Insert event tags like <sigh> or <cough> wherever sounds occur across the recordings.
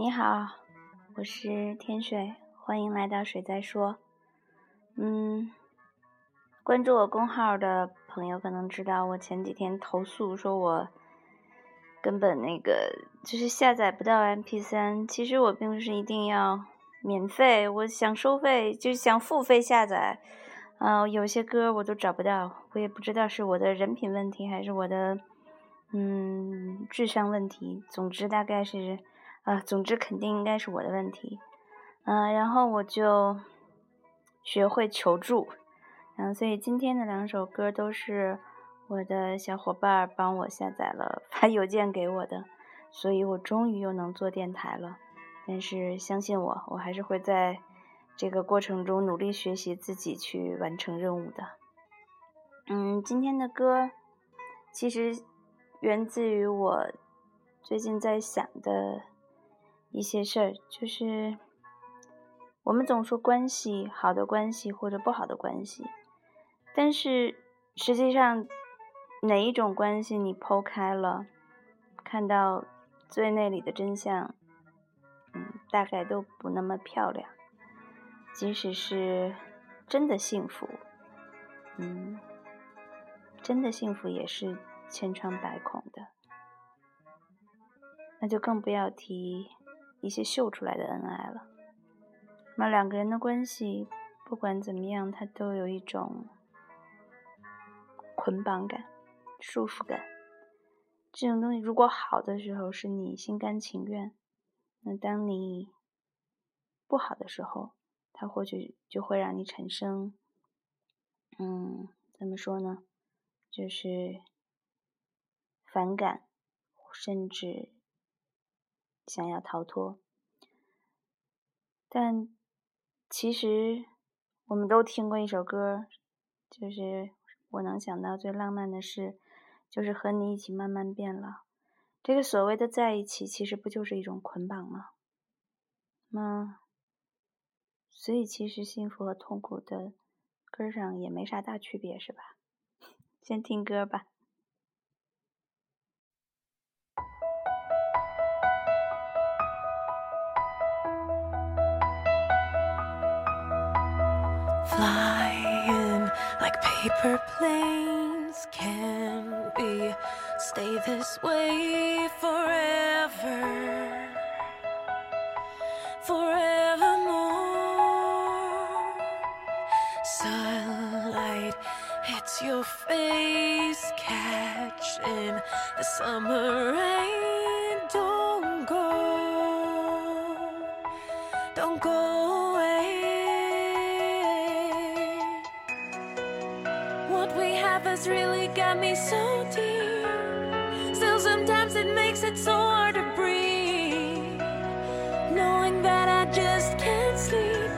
你好，我是天水，欢迎来到水在说。嗯，关注我公号的朋友可能知道，我前几天投诉说我根本那个就是下载不到 MP3。其实我并不是一定要免费，我想收费就想付费下载。嗯，有些歌我都找不到，我也不知道是我的人品问题还是我的嗯智商问题。总之大概是。啊，总之肯定应该是我的问题，嗯，然后我就学会求助，嗯，所以今天的两首歌都是我的小伙伴帮我下载了，<laughs> 发邮件给我的，所以我终于又能做电台了。但是相信我，我还是会在这个过程中努力学习，自己去完成任务的。嗯，今天的歌其实源自于我最近在想的。一些事儿，就是我们总说关系好的关系或者不好的关系，但是实际上哪一种关系你剖开了，看到最内里的真相，嗯，大概都不那么漂亮。即使是真的幸福，嗯，真的幸福也是千疮百孔的，那就更不要提。一些秀出来的恩爱了，那两个人的关系，不管怎么样，他都有一种捆绑感、束缚感。这种东西如果好的时候是你心甘情愿，那当你不好的时候，他或许就会让你产生，嗯，怎么说呢？就是反感，甚至。想要逃脱，但其实我们都听过一首歌，就是我能想到最浪漫的事，就是和你一起慢慢变老。这个所谓的在一起，其实不就是一种捆绑吗？那所以其实幸福和痛苦的根上也没啥大区别，是吧？<laughs> 先听歌吧。Paper planes can we stay this way forever has really got me so deep. Still, sometimes it makes it so hard to breathe. Knowing that I just can't sleep.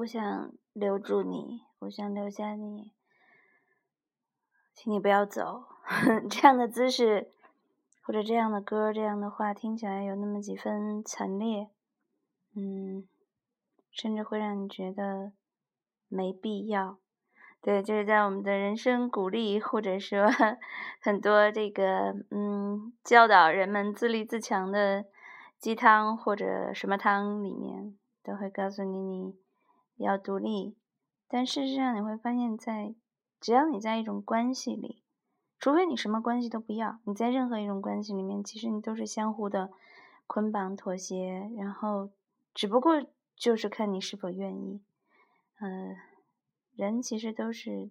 我想留住你，我想留下你，请你不要走。<laughs> 这样的姿势，或者这样的歌，这样的话，听起来有那么几分惨烈，嗯，甚至会让你觉得没必要。对，就是在我们的人生鼓励，或者说 <laughs> 很多这个嗯教导人们自立自强的鸡汤或者什么汤里面，都会告诉你你要独立。但事实上，你会发现在只要你在一种关系里，除非你什么关系都不要，你在任何一种关系里面，其实你都是相互的捆绑、妥协，然后只不过就是看你是否愿意，嗯。人其实都是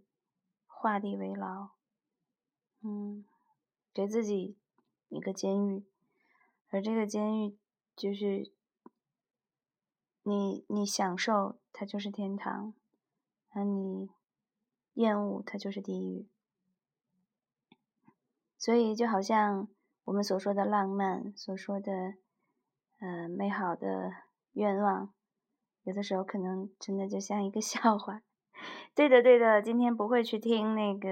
画地为牢，嗯，给自己一个监狱，而这个监狱就是你你享受它就是天堂，而你厌恶它就是地狱。所以就好像我们所说的浪漫，所说的呃美好的愿望，有的时候可能真的就像一个笑话。对的，对的，今天不会去听那个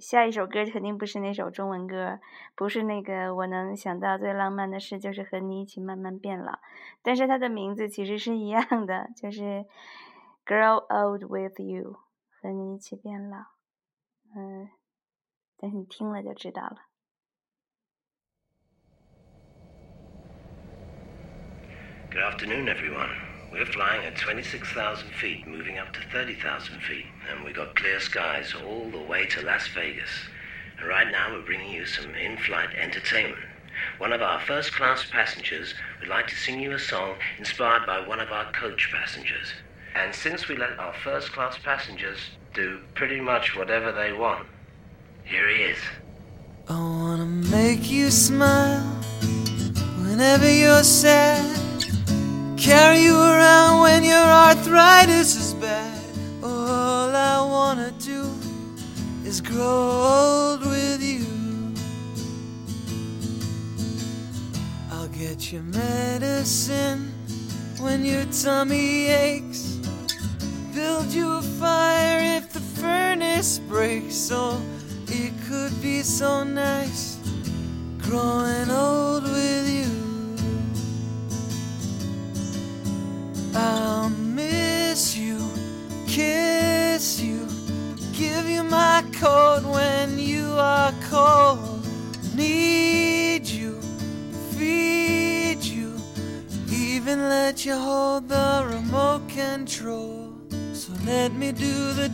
下一首歌，肯定不是那首中文歌，不是那个我能想到最浪漫的事就是和你一起慢慢变老，但是它的名字其实是一样的，就是 Grow Old with You，和你一起变老，嗯，但是你听了就知道了。Good afternoon, everyone. We're flying at 26,000 feet, moving up to 30,000 feet, and we've got clear skies all the way to Las Vegas. And right now we're bringing you some in-flight entertainment. One of our first-class passengers would like to sing you a song inspired by one of our coach passengers. And since we let our first-class passengers do pretty much whatever they want, here he is. I wanna make you smile whenever you're sad carry you arthritis is bad. All I wanna do is grow old with you. I'll get you medicine when your tummy aches. Build you a fire if the furnace breaks. Oh, it could be so nice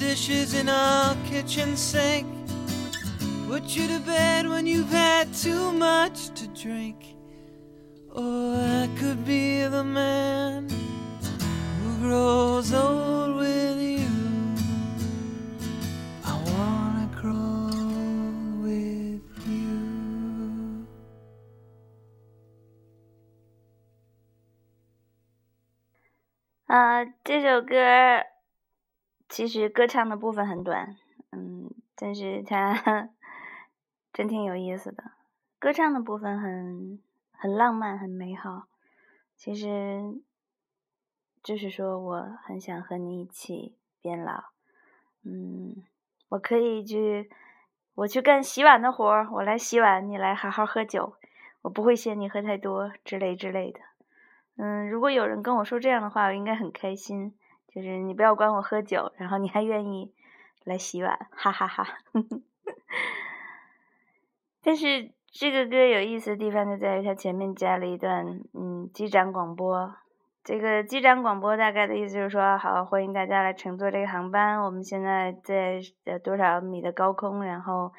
dishes in our kitchen sink. Put you to bed when you've had too much to drink. Oh, I could be the man grows old with you. I wanna grow with you. 啊，这首歌 其实歌唱的部分很短，嗯，但是它真挺有意思的。歌唱的部分很很浪漫，很美好。其实。就是说，我很想和你一起变老。嗯，我可以去，我去干洗碗的活儿，我来洗碗，你来好好喝酒，我不会嫌你喝太多之类之类的。嗯，如果有人跟我说这样的话，我应该很开心。就是你不要管我喝酒，然后你还愿意来洗碗，哈哈哈。<laughs> 但是这个歌有意思的地方就在于它前面加了一段嗯机长广播。这个机长广播大概的意思就是说，好，欢迎大家来乘坐这个航班。我们现在在呃多少米的高空，然后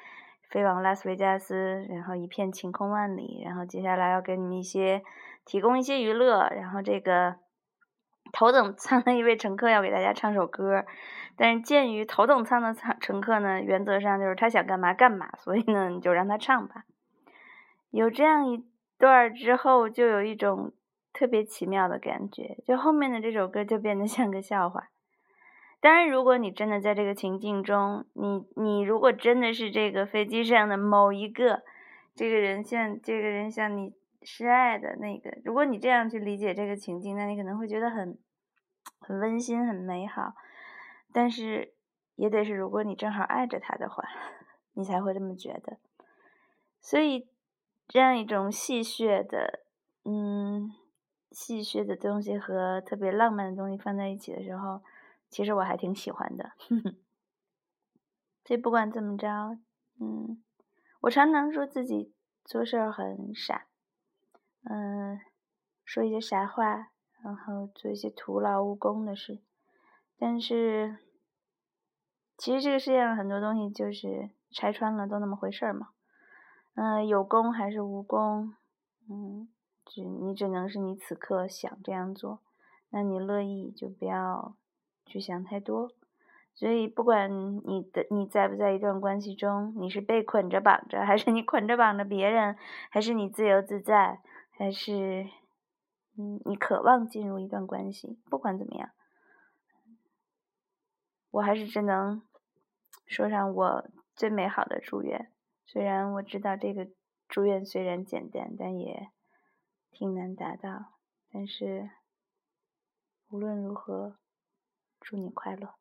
飞往拉斯维加斯，然后一片晴空万里。然后接下来要给你们一些提供一些娱乐。然后这个头等舱的一位乘客要给大家唱首歌，但是鉴于头等舱的乘乘客呢，原则上就是他想干嘛干嘛，所以呢你就让他唱吧。有这样一段之后，就有一种。特别奇妙的感觉，就后面的这首歌就变得像个笑话。当然，如果你真的在这个情境中，你你如果真的是这个飞机上的某一个这个人，像这个人像你示爱的那个，如果你这样去理解这个情境，那你可能会觉得很很温馨、很美好。但是也得是，如果你正好爱着他的话，你才会这么觉得。所以，这样一种戏谑的，嗯，戏谑的东西和特别浪漫的东西放在一起的时候，其实我还挺喜欢的。<laughs> 所以不管怎么着，嗯，我常常说自己做事儿很傻，嗯，说一些傻话，然后做一些徒劳无功的事。但是，其实这个世界上很多东西就是拆穿了都那么回事儿嘛。嗯，有功还是无功，嗯，只你只能是你此刻想这样做，那你乐意就不要去想太多。所以，不管你的你在不在一段关系中，你是被捆着绑着，还是你捆着绑着别人，还是你自由自在，还是嗯你渴望进入一段关系，不管怎么样，我还是只能说上我最美好的祝愿。虽然我知道这个祝愿虽然简单，但也挺难达到。但是无论如何，祝你快乐。